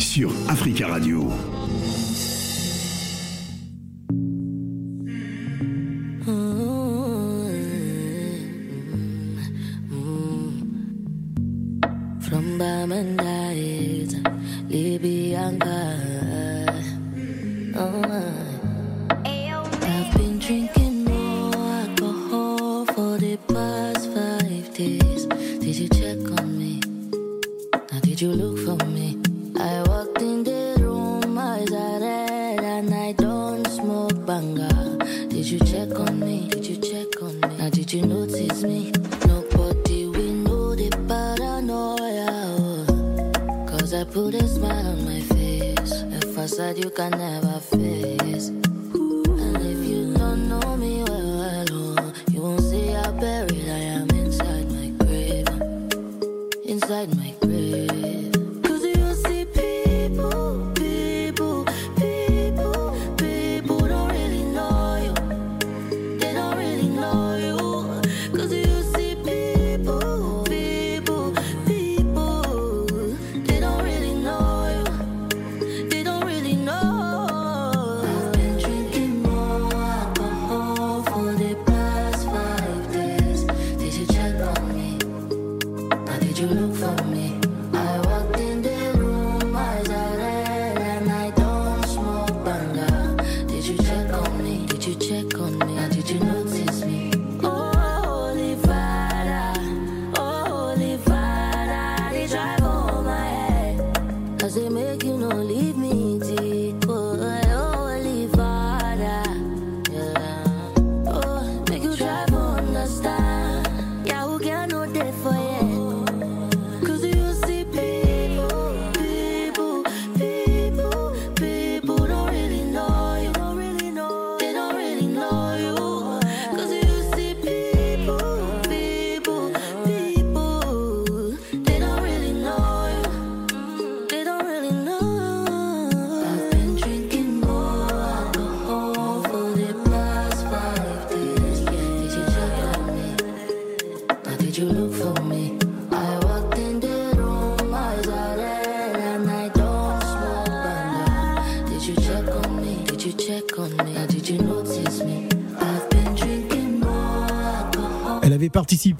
Sur Africa Radio. Put a smile on my face, a facade you can never face.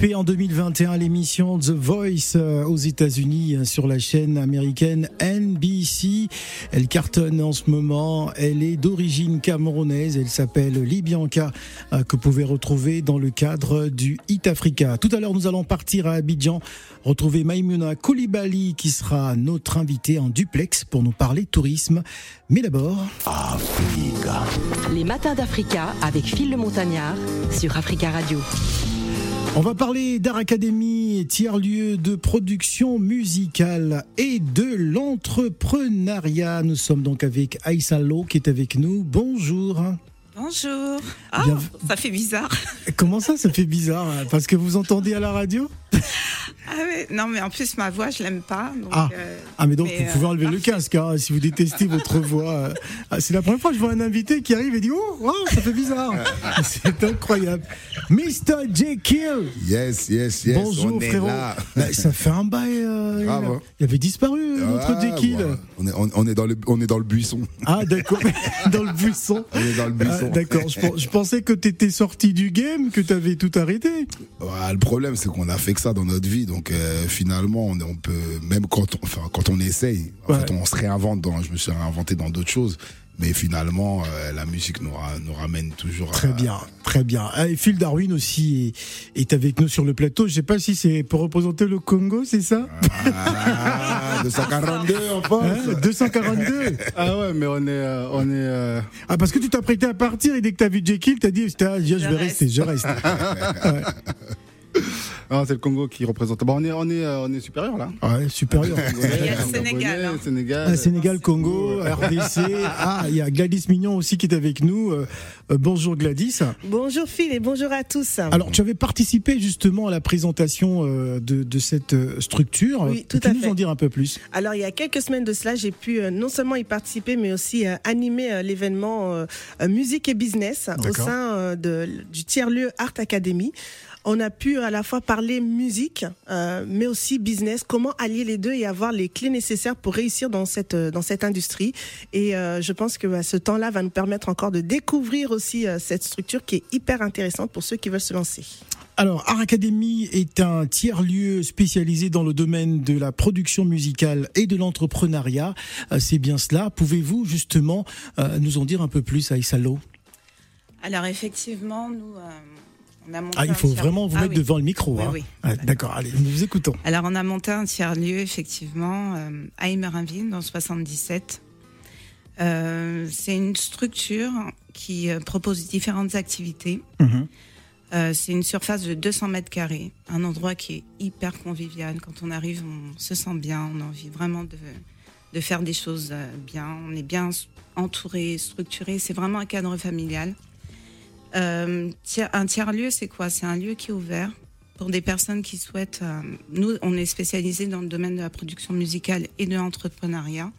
Participé en 2021 à l'émission The Voice euh, aux États-Unis euh, sur la chaîne américaine NBC. Elle cartonne en ce moment. Elle est d'origine camerounaise. Elle s'appelle Libianca, euh, que vous pouvez retrouver dans le cadre du Hit Africa. Tout à l'heure, nous allons partir à Abidjan, retrouver Maïmouna Koulibaly, qui sera notre invitée en duplex pour nous parler tourisme. Mais d'abord, Africa. Les matins d'Africa avec Phil le Montagnard sur Africa Radio. On va parler d'Art Academy, tiers-lieu de production musicale et de l'entrepreneuriat. Nous sommes donc avec Aïssa Lo qui est avec nous. Bonjour. Bonjour. Ah, Bien- ça fait bizarre. Comment ça, ça fait bizarre hein, Parce que vous entendez à la radio? Ah non, mais en plus, ma voix, je l'aime pas. Donc, Ah. euh, Ah mais donc Mais, vous pouvez euh, enlever le casque hein, si vous détestez votre voix. Ah, C'est la première fois que je vois un invité qui arrive et dit oh wow, ça fait bizarre. C'est incroyable. Mr. J. Kill. Yes, yes, yes. Bonjour on est frérot. là. Bah, ça fait un bail. euh, il, Bravo. il avait disparu notre Ah, J. Kill. voilà. on, est, on, on est dans le, on est dans le buisson. Ah d'accord, dans le buisson. On est dans le buisson. Ah, d'accord, je, pen- je pensais que tu étais sorti du game, que tu avais tout arrêté. Le problème, c'est qu'on a fait que ça dans notre vie. Donc, euh, finalement, on, on peut, même quand on, enfin, quand on essaye, en Ouais. fait, on se réinvente. Dans, je me suis réinventé dans d'autres choses. Mais finalement, euh, la musique nous, ra- nous ramène toujours à. Très bien, très bien. Ah, Et Phil Darwin aussi est, est avec nous sur le plateau. Je sais pas si c'est pour représenter le Congo, c'est ça Ah, 242 en France. Hein, 242 Ah ouais, mais on est, euh, on est. euh, Ah parce que tu t'apprêtais à partir et dès que t'as vu Jekyll, t'as dit ah, je, je vais reste. rester, je reste. Ouais. Ah, c'est le Congo qui représente. Bon, on est, on est, euh, on est supérieur là. Ouais, supérieur. Il y a le Sénégal, hein. Sénégal. Ah, Sénégal, Congo, RDC. Ah, il y a Gladys Mignon aussi qui est avec nous. Euh, euh, bonjour Gladys. Bonjour Phil et bonjour à tous. Alors, tu avais participé justement à la présentation euh, de, de cette structure. Oui, tout Peux-tu à nous fait. en dire un peu plus? Alors il y a quelques semaines de cela, j'ai pu euh, non seulement y participer, mais aussi euh, animer euh, l'événement musique et business au sein euh, de, du tiers-lieu Art Academy. On a pu à la fois parler musique, euh, mais aussi business. Comment allier les deux et avoir les clés nécessaires pour réussir dans cette dans cette industrie. Et euh, je pense que bah, ce temps-là va nous permettre encore de découvrir aussi euh, cette structure qui est hyper intéressante pour ceux qui veulent se lancer. Alors, Art Academy est un tiers-lieu spécialisé dans le domaine de la production musicale et de l'entrepreneuriat. Euh, C'est bien cela. Pouvez-vous justement euh, nous en dire un peu plus, Aïssalo? Alors effectivement, nous, euh, on a monté Ah, il faut vraiment vous Ah mettre oui. devant le micro. Oui, hein. oui. Ah, D'accord, allez, nous vous écoutons. Alors on a monté un tiers-lieu effectivement euh, à Emerinville dans le 77. Euh, c'est une structure qui euh, propose différentes activités. Mhm. Euh, c'est une surface de 200 mètres carrés, un endroit qui est hyper convivial. Quand on arrive, on se sent bien, on a envie vraiment de, de faire des choses bien. On est bien entouré, structuré. C'est vraiment un cadre familial. Euh, un tiers-lieu, c'est quoi? C'est un lieu qui est ouvert pour des personnes qui souhaitent. euh, nous, on est spécialisé dans le domaine de la production musicale et de l'entrepreneuriat.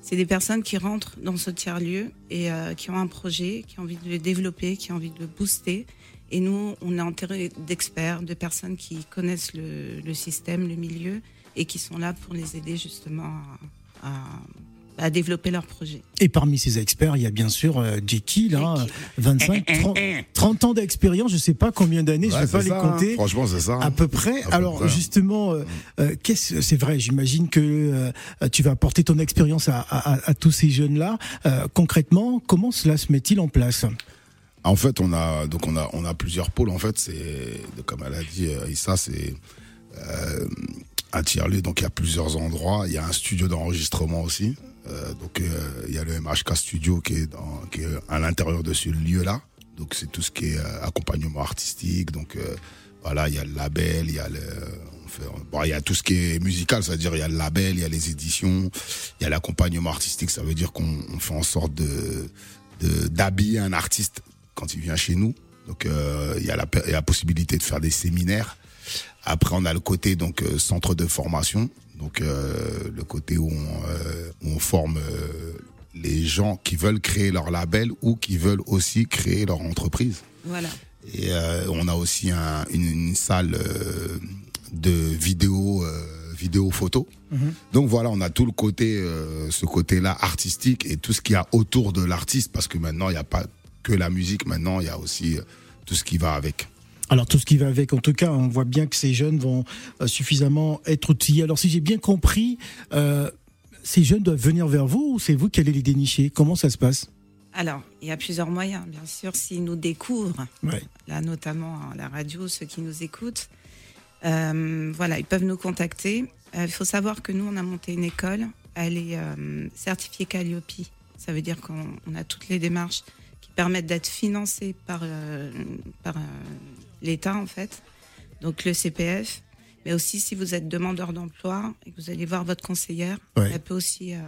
C'est des personnes qui rentrent dans ce tiers-lieu et euh, qui ont un projet, qui ont envie de le développer, qui ont envie de le booster. Et nous, on est enterré d'experts, de personnes qui connaissent le, système, le milieu, et qui sont là pour les aider justement à- à développer leur projet. Et parmi ces experts, il y a bien sûr euh, Jackie, là, Jackie. 25, 30, 30 ans d'expérience, je sais pas combien d'années, je Ouais, vais pas les ça, hein. compter. Franchement, c'est ça. À peu près. À peu Alors près. justement, euh, euh, qu'est-ce c'est vrai. J'imagine que euh, tu vas apporter ton expérience à, à- à tous ces jeunes-là. Euh, concrètement, comment cela se met-il en place? En fait, on a donc on a on a plusieurs pôles. En fait, c'est comme elle a dit Issa, c'est euh, tiers lieu. Donc il y a plusieurs endroits. Il y a un studio d'enregistrement aussi. Euh, donc euh, il y a le MHK Studio qui est à l'intérieur de ce lieu-là. Donc c'est tout ce qui est euh, accompagnement artistique. Donc euh, voilà, il y a le label, il y a le bon, il y a tout ce qui est musical, c'est-à-dire il y a le label, il y a les éditions, il y a l'accompagnement artistique. Ça veut dire qu'on on fait en sorte de d'habiller un artiste quand il vient chez nous. Donc euh, il y a la possibilité de faire des séminaires. Après on a le côté donc euh, centre de formation, donc euh, le côté où on, euh, où on forme les gens qui veulent créer leur label ou qui veulent aussi créer leur entreprise. Voilà. Et euh, on a aussi un- une, une salle euh, de vidéo, euh, vidéo photo. Donc voilà, on a tout le côté, euh, ce côté-là artistique et tout ce qu'il y a autour de l'artiste, parce que maintenant il n'y a pas que la musique, maintenant il y a aussi euh, tout ce qui va avec. Alors tout ce qui va avec, en tout cas, on voit bien que ces jeunes vont euh, suffisamment être outillés. Alors si j'ai bien compris, euh, ces jeunes doivent venir vers vous ou c'est vous qui allez les dénicher? Comment ça se passe? Alors, il y a plusieurs moyens, bien sûr, s'ils nous découvrent, Ouais. là notamment à la radio, ceux qui nous écoutent, euh, voilà, ils peuvent nous contacter. Euh, Il faut savoir que nous, on a monté une école, elle est certifiée Calliope. Ça veut dire qu'on on a toutes les démarches qui permettent d'être financées par, par l'État, en fait, donc le CPF. Mais aussi, si vous êtes demandeur d'emploi et que vous allez voir votre conseillère, Ouais. elle peut aussi euh,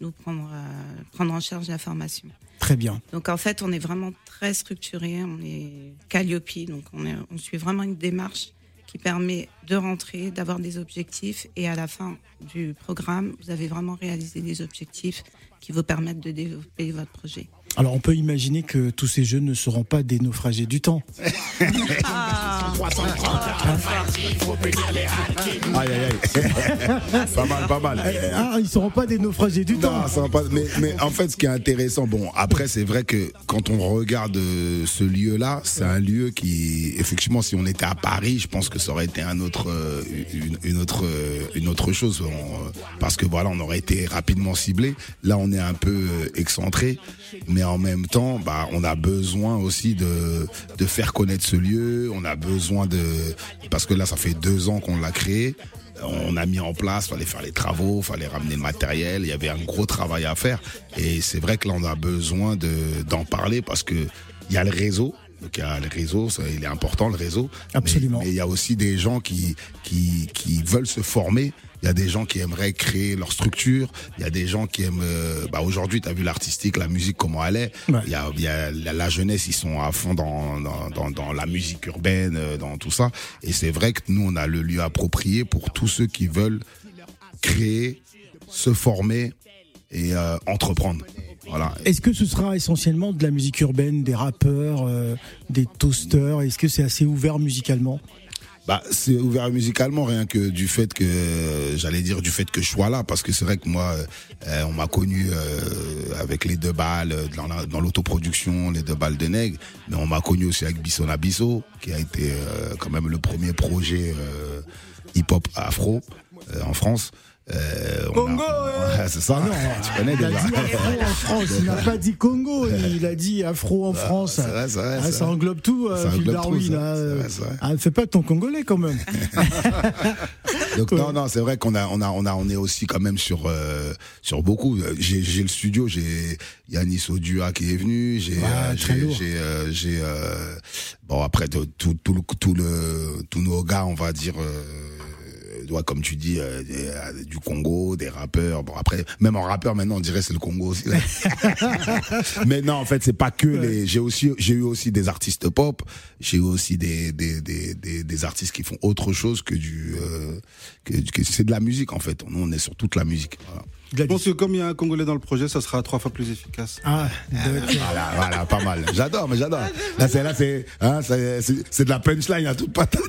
nous prendre, euh, prendre en charge la formation. Très bien. Donc en fait, on est vraiment très structuré, on est Calliope, donc on, est, on suit vraiment une démarche qui permet de rentrer, d'avoir des objectifs et à la fin du programme, vous avez vraiment réalisé des objectifs qui vous permettent de développer votre projet. Alors on peut imaginer que tous ces jeunes ne seront pas des naufragés du temps. Aïe, aïe, aïe. pas mal, pas mal. Ah, ils seront pas des naufragés du temps. Non, ça va pas. Mais, mais en fait, ce qui est intéressant, bon, après, c'est vrai que quand on regarde euh, ce lieu-là, c'est un lieu qui, effectivement, si on était à Paris, je pense que ça aurait été un autre, euh, une, une autre, euh, une autre chose, On, parce que voilà, on aurait été rapidement ciblé. Là, on est un peu excentré, mais en même temps, bah, on a besoin aussi de, faire connaître ce lieu. On a besoin de, parce que là, ça fait deux ans qu'on l'a créé on a mis en place, fallait faire les travaux, fallait ramener le matériel, il y avait un gros travail à faire. Et c'est vrai que là, on a besoin de d'en parler parce que il y a le réseau. Donc il y a le réseau, ça, il est important le réseau. Absolument. Mais, mais il y a aussi des gens qui qui qui veulent se former. Il y a des gens qui aimeraient créer leur structure. Il y a des gens qui aiment. euh, bah aujourd'hui, tu as vu l'artistique, la musique comment elle est. Ouais. Il y a, il y a la, la jeunesse, ils sont à fond dans dans, dans, dans la musique urbaine, euh, dans tout ça. Et c'est vrai que nous, on a le lieu approprié pour tous ceux qui veulent créer, se former et euh, entreprendre. Voilà. Est-ce que ce sera essentiellement de la musique urbaine, des rappeurs, euh, des toasters? Est-ce que c'est assez ouvert musicalement? Bah, c'est ouvert musicalement, rien que du fait que, j'allais dire du fait que je sois là, parce que c'est vrai que moi, euh, on m'a connu euh, avec les deux balles euh, dans, la- dans l'autoproduction, les deux balles de Nègre, mais on m'a connu aussi avec Bisson Abisso, qui a été euh, quand même le premier projet euh, hip-hop afro euh, en France. Euh, a- Congo, Ouais, c'est ça. tu connais Il a déjà. dit afro en France, il n'a pas dit Congo, il a dit afro en France. c'est vrai, vrai, Ah, ça englobe tout, euh, Ça Phil englobe tout, Darwin. ça. hein, C'est euh. Ah, fais pas ton congolais quand même. Donc non non c'est vrai qu'on a on a on a on est aussi quand même sur euh, sur beaucoup Euh, j'ai le studio j'ai Yanis Odua qui est venu j'ai j'ai euh, j'ai euh, bon après tout tout tout le tout le tous nos gars on va dire euh, ouais, comme tu dis euh, des- euh, du Congo des rappeurs. Bon après même en rappeur maintenant on dirait c'est le Congo aussi mais non en fait c'est pas que les j'ai aussi j'ai eu aussi des artistes pop. J'ai eu aussi des des, des des des artistes qui font autre chose que du euh, que, que c'est de la musique en fait. Nous on est sur toute la musique voilà. Je pense que comme il y a un Congolais dans le projet, ça sera trois fois plus efficace. Ah, voilà voilà pas mal. J'adore mais j'adore. Là c'est là c'est hein, c'est c'est- c'est de la punchline à toute patate.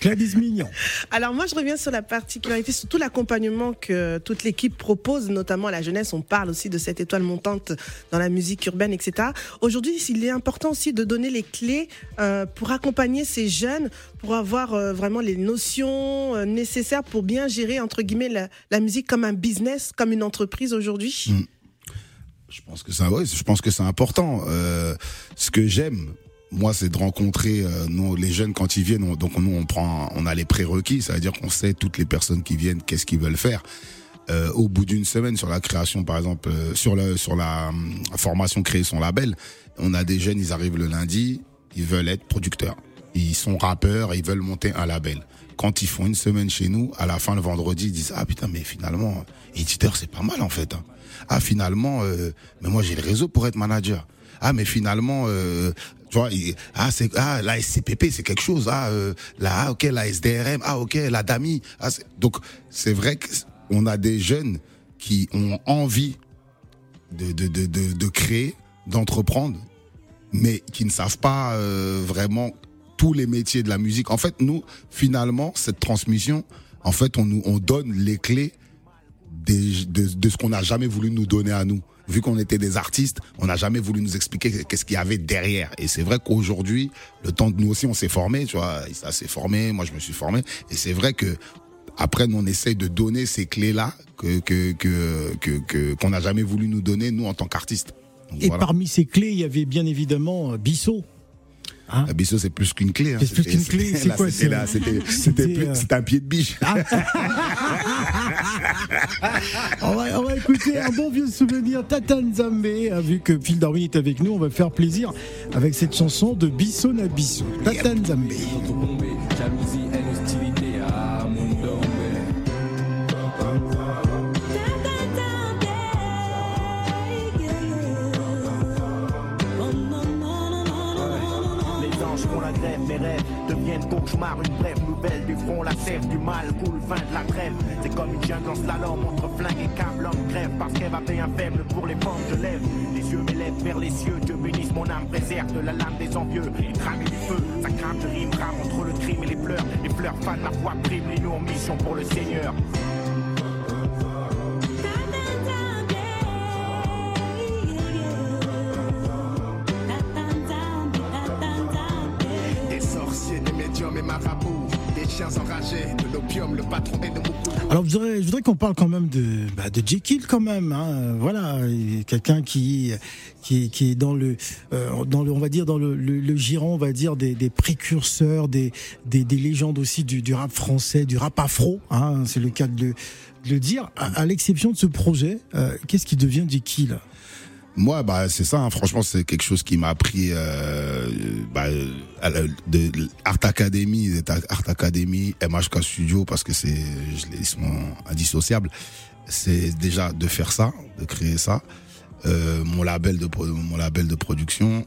Gladys Mignon. Alors moi, je reviens sur la particularité, sur tout l'accompagnement que toute l'équipe propose, notamment à la jeunesse. On parle aussi de cette étoile montante dans la musique urbaine, etc. Aujourd'hui, il est important aussi de donner les clés euh, pour accompagner ces jeunes, pour avoir euh, vraiment les notions euh, nécessaires pour bien gérer, entre guillemets, la, musique comme un business, comme une entreprise aujourd'hui. Mm. Je pense que c'est ouais, je pense que c'est important. Ce que j'aime, moi, c'est de rencontrer euh, les jeunes quand ils viennent. on- donc nous, on prend, on a les prérequis, ça veut dire qu'on sait toutes les personnes qui viennent, qu'est-ce qu'ils veulent faire. Euh, au bout d'une semaine sur la création, par exemple, euh, sur le sur la formation créer son label, on a des jeunes, ils arrivent le lundi, ils veulent être producteurs, ils sont rappeurs, ils veulent monter un label. Quand ils font une semaine chez nous, à la fin le vendredi, ils disent ah putain mais finalement éditeur c'est pas mal en fait. hein. Ah finalement, euh, mais moi j'ai le réseau pour être manager. Ah mais finalement, euh, tu vois, ah c'est ah la SCPP c'est quelque chose. Ah euh, la ah, ok la SDRM, ah ok la DAMI. Ah, c'est- donc c'est vrai que on a des jeunes qui ont envie de de de de, créer, d'entreprendre, mais qui ne savent pas euh, vraiment tous les métiers de la musique. En fait, nous, finalement, cette transmission, en fait, on nous on donne les clés de, de ce qu'on n'a jamais voulu nous donner à nous. Vu qu'on était des artistes, on n'a jamais voulu nous expliquer qu'est-ce qu'il y avait derrière. Et c'est vrai qu'aujourd'hui, le temps de nous aussi, on s'est formé, tu vois, ça s'est formé, moi je me suis formé. Et c'est vrai que après, nous, on essaye de donner ces clés-là que que que que que- qu'on n'a jamais voulu nous donner nous en tant qu'artistes. Et voilà. parmi ces clés, il y avait bien évidemment euh, Bissot. Hein La Bissot, c'est plus qu'une clé. hein. C'est plus qu'une clé, c'est là, quoi, C'était un pied de biche. On va, écouter un bon vieux souvenir, Tatan Zambé. Ah, Vu que Phil Darwin est avec nous, on va faire plaisir avec cette chanson de Bissot na Bissot. Tatan Zambé. Une brève nouvelle du front, la sève du mal coule, fin de la trêve. C'est comme une jungle en slalom entre flingue et câble. L'homme crève parce qu'elle avait un faible pour les formes. Je lève les yeux, m'élève vers les cieux. Dieu bénisse mon âme, préserve de la lame des envieux. Et du feu, ça crame de rime, entre le crime et les pleurs. Les fleurs fanent la voix prime, les nous en mission pour le Seigneur. Chiens enragés, de l'opium, le patron et. Alors, je voudrais, voudrais qu'on parle quand même de, bah, de Jekyll quand même. Hein. Voilà, quelqu'un qui, qui, est- dans le, euh, dans le, on va dire dans le, le, giron, on va dire des, des précurseurs, des, des, des légendes aussi du, du rap français, du rap afro. Hein, C'est le cas de le, de le dire. À, à l'exception de ce projet, euh, qu'est-ce qui devient Jekyll? Moi, bah, c'est ça. hein. Franchement, c'est quelque chose qui m'a appris euh, bah, de, de Art Academy, Art Academy, MHK Studio, parce que c'est, ils sont indissociables. C'est déjà de faire ça, de créer ça. Euh, mon label de mon label de production,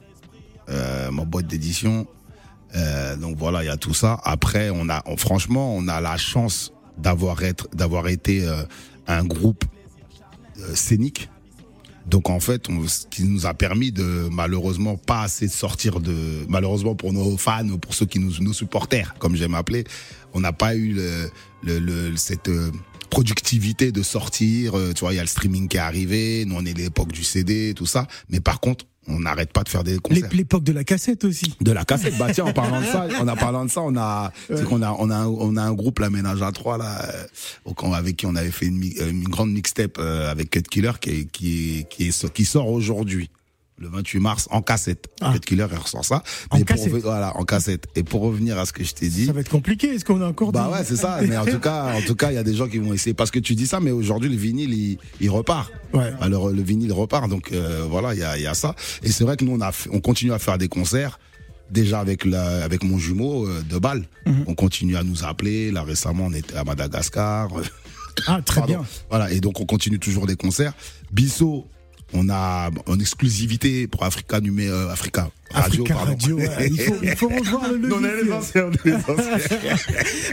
euh, ma boîte d'édition. Euh, donc voilà, il y a tout ça. Après, on a, franchement, on a la chance d'avoir être, d'avoir été un groupe scénique Donc en fait, on, ce qui nous a permis de malheureusement pas assez sortir de malheureusement pour nos fans, pour ceux qui nous nos supporters, comme j'aime appeler, on n'a pas eu le, le, le- cette euh, productivité de sortir. euh, Tu vois, il y a le streaming qui est arrivé. Nous, on est l'époque du CD, tout ça. Mais par contre, on n'arrête pas de faire des concerts. L'époque de la cassette aussi. De la cassette, bah tiens, en parlant de ça, en a parlant de ça, on a, Ouais. qu'on a, on a, un- on a un groupe, la Ménage à trois là, euh, avec qui on avait fait une, euh, une grande mixtape euh, avec Cut Killer qui est, qui est, qui est, qui sort aujourd'hui. Le 28 mars en cassette. Cut Killer il ressort ça. Ah. En pour cassette. voilà, en cassette. Et pour revenir à ce que je t'ai dit. Ça va être compliqué. Est-ce qu'on a encore Bah des- ouais, c'est ça. Mais en tout cas, en tout cas, il y a des gens qui vont essayer. Parce que tu dis ça, mais aujourd'hui, le vinyle, il, il repart. Ouais. Alors, le vinyle repart. Donc, euh, voilà, il y a, il y a ça. Et c'est vrai que nous, on a, fait- on continue à faire des concerts. Déjà avec la, avec mon jumeau euh, de balle. Mhm. On continue à nous appeler. Là, récemment, on était à Madagascar. Ah, très Pardon. bien. Voilà. Et donc, on continue toujours des concerts. Bissot, on a en exclusivité pour Africa Numé, euh, Africa Radio. Africa pardon. Radio, ouais, il faut, il faut revoir le Non, on est les anciens.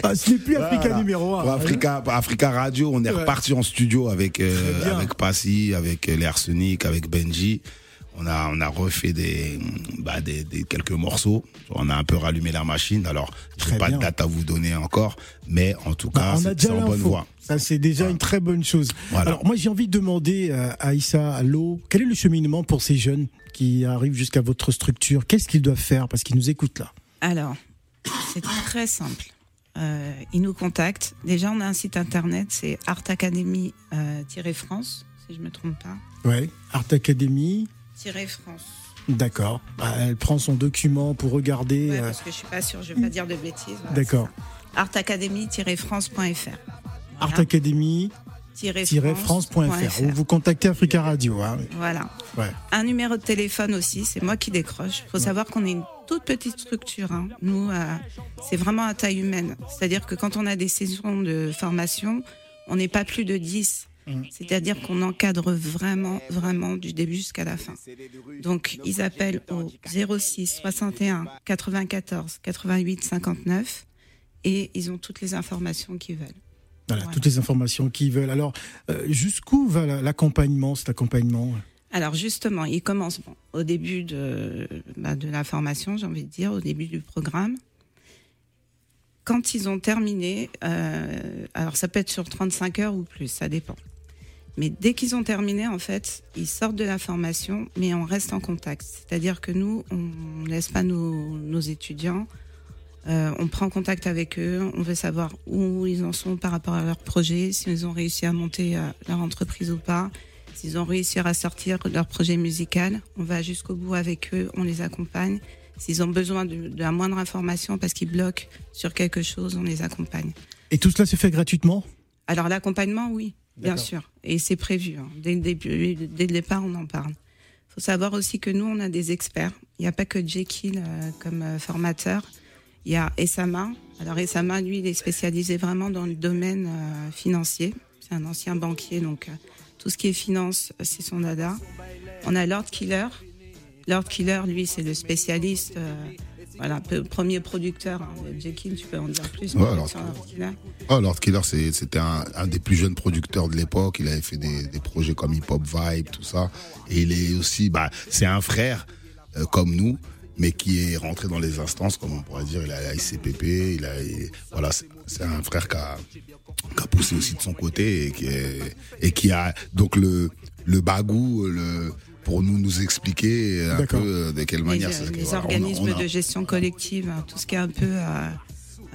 Ah, ce n'est plus Africa numéro 1. Pour Africa, pour Africa Radio, on est Ouais. reparti en studio avec euh, avec Passy, avec euh, les Arsenic, avec Benji. On a on a refait des bah des, des quelques morceaux. On a un peu rallumé la machine. Alors, j'ai Très pas de date à vous donner encore, mais en tout Bah, cas, on a c'est en bonne voie. Ça, c'est déjà une très bonne chose. Voilà. Alors, moi, j'ai envie de demander euh, à Issa, à Lo, quel est le cheminement pour ces jeunes qui arrivent jusqu'à votre structure? Qu'est-ce qu'ils doivent faire? Parce qu'ils nous écoutent là. Alors, c'est très simple. Euh, ils nous contactent. Déjà, on a un site internet, c'est artacademy-france, si je me trompe pas. Ouais. Art Academy, France. d'accord. Bah, elle prend son document pour regarder. Ouais, euh, parce que je suis pas sûre, je vais pas dire de bêtises. voilà, D'accord. artacademy-france.fr. Art Academy. france.fr ou vous contactez Africa Radio. hein. Voilà. Ouais. Un numéro de téléphone aussi, c'est moi qui décroche. Il faut savoir qu'on est une toute petite structure. hein. Nous, euh, c'est vraiment à taille humaine. C'est-à-dire que quand on a des saisons de formation, on n'est pas plus de 10. C'est-à-dire qu'on encadre vraiment, vraiment du début jusqu'à la fin. Donc, ils appellent au 06 61 94 88 59 et ils ont toutes les informations qu'ils veulent. Voilà, toutes les informations qu'ils veulent. Alors, euh, jusqu'où va la- l'accompagnement, cet accompagnement? Alors justement, ils commencent bon, au début de, bah, de la formation, j'ai envie de dire, au début du programme. Quand ils ont terminé, euh, alors ça peut être sur 35 heures ou plus, ça dépend. Mais dès qu'ils ont terminé, en fait, ils sortent de la formation, mais on reste en contact. C'est-à-dire que nous, on ne laisse pas nos, nos étudiants. Euh, on prend contact avec eux, on veut savoir où ils en sont par rapport à leur projet, s'ils ont réussi à monter euh, leur entreprise ou pas, s'ils ont réussi à sortir leur projet musical. On va jusqu'au bout avec eux, on les accompagne. S'ils ont besoin de, de la moindre information parce qu'ils bloquent sur quelque chose, on les accompagne. Et tout cela se fait gratuitement? Alors l'accompagnement, oui, bien sûr, et c'est prévu. hein. Dès, le début, dès le départ, on en parle. Il faut savoir aussi que nous, on a des experts. Il n'y a pas que Jekyll euh, comme euh, formateur. Il y a Essama. Alors Essama, lui, il est spécialisé vraiment dans le domaine euh, financier. C'est un ancien banquier, donc tout ce qui est finance, c'est son dada. On a Lord Killer. Lord Killer, lui, c'est le spécialiste. Voilà, premier producteur. hein, Jekyll, tu peux en dire plus Ouais, peut-être alors, Killer. Oh, Lord Killer, c'était un, un des plus jeunes producteurs de l'époque. Il avait fait des, des projets comme Hip Hop Vibe, tout ça. Et il est aussi, bah, c'est un frère euh, comme nous, mais qui est rentré dans les instances, comme on pourrait dire. Il a la ICPP, il a, il- voilà, c'est c'est un frère qui a, qui a poussé aussi de son côté et qui, est- et qui a donc le, le bagou, le, pour nous nous expliquer un peu euh, de quelle les, manière. euh, les voilà, on a- organismes on a- de gestion collective, hein, tout ce qui est un peu euh,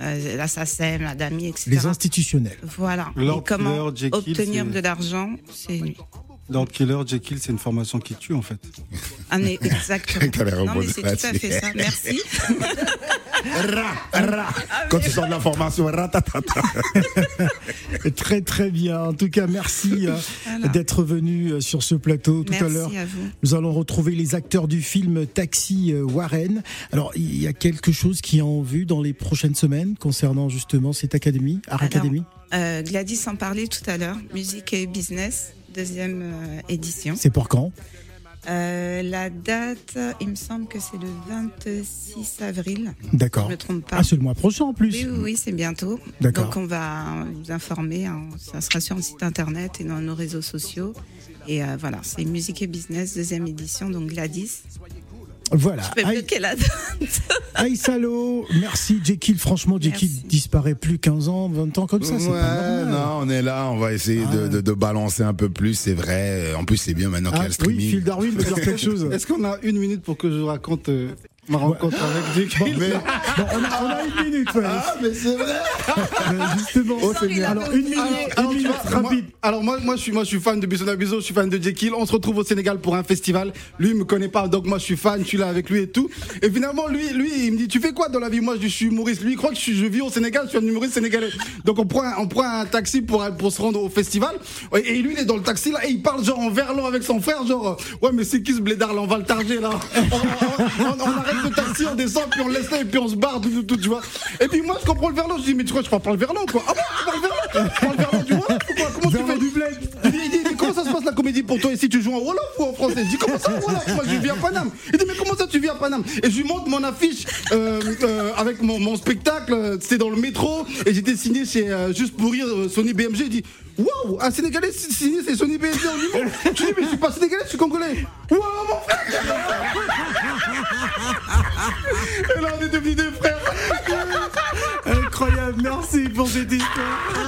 euh, la SACEM, la DAMI, etc. Les institutionnels. Voilà. Et comment Killer, Jekyll, obtenir de l'argent, c'est lui. Lord Killer, Jekyll, c'est une formation qui tue en fait. Ah, mais exactement. Non, mais c'est tout à fait ça. Merci. Ra, ra. Quand tu sors de l'information, ratatata. Très très bien. En tout cas, merci euh, Voilà. d'être venu euh, sur ce plateau tout Merci à l'heure. à vous. Nous allons retrouver les acteurs du film Taxi euh, Warren. Alors, il y a quelque chose qui est en vue dans les prochaines semaines concernant justement cette académie, Art Alors, Academy. Euh, Gladys en parlait tout à l'heure. Musique et business, deuxième euh, édition. C'est pour quand? Euh, la date, il me semble que c'est le 26 avril. D'accord. Je me trompe pas. Ah, c'est le mois prochain en plus. Oui, oui, oui, c'est bientôt. D'accord. Donc on va vous informer. hein. Ça sera sur le site internet et dans nos réseaux sociaux. Et euh, voilà, c'est Musique et Business, deuxième édition, donc Gladys. Voilà. Je peux Aïe- bloquer la date. Aïssalo, merci Jekyll. Franchement, Jekyll disparaît plus 15 ans, 20 ans comme ça. c'est ouais, pas non, on est là, on va essayer de, de, de balancer un peu plus, c'est vrai. En plus, c'est bien maintenant qu'il y a Ah, le oui, streaming. Phil Darwin veut dire quelque chose. Est-ce qu'on a une minute pour que je vous raconte euh, ma rencontre avec Dick Bon, on, a, on a une minute, Fabien. Ah, mais c'est vrai Justement. Oh, c'est bien. Alors, une minute, Alors, une minute vois, rapide. moi- alors moi, moi, je suis, moi, je suis fan de Bissona Bizo, je suis fan de Jekyll. On se retrouve au Sénégal pour un festival. Lui, il me connaît pas, donc moi, je suis fan. Je suis là avec lui et tout. Et finalement, lui, lui, il me dit, tu fais quoi dans la vie? Moi, je suis humoriste. Lui, il croit que je, suis- je vis au Sénégal. Je suis un humoriste sénégalais. Donc on prend, un, on prend un taxi pour pour se rendre au festival. Ouais, Et lui, il est dans le taxi là et il parle genre en verlan avec son frère, genre euh, ouais, mais c'est qui ce blédard là? On va le targer là. On, on- on- on arrête le taxi, on descend, puis on laisse là et puis on se barre, tout, tout, tout, tu vois. Et puis moi, je comprends le verlan. Je dis, mais tu crois je parle pas le verlan quoi Ah bon, tu parles verlan Tu parles verlan du Wolof ou quoi Comment tu fais? du bled la comédie pour toi ici Tu joues en Wolof ou en français Je dis, comment ça Wolof Moi, je vis à Paname. Il dit, mais comment ça tu vis à Paname Et je lui montre mon affiche euh, euh, avec mon, spectacle. C'était dans le métro et j'étais signé chez euh, Juste pour rire Sony BMG. Il dit, waouh, un Sénégalais si- signé c'est Sony BMG en humour. Je dis, mais je suis pas Sénégalais, je suis Congolais. Waouh, mon frère Et là, on est devenus des frères. Incroyable, merci pour cette histoire.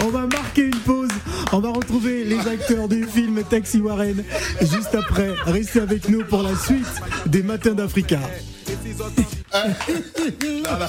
On va marquer une pause. On va retrouver les acteurs du film Taxi Warren juste après. Restez avec nous pour la suite des Matins d'Africa. Ah, là.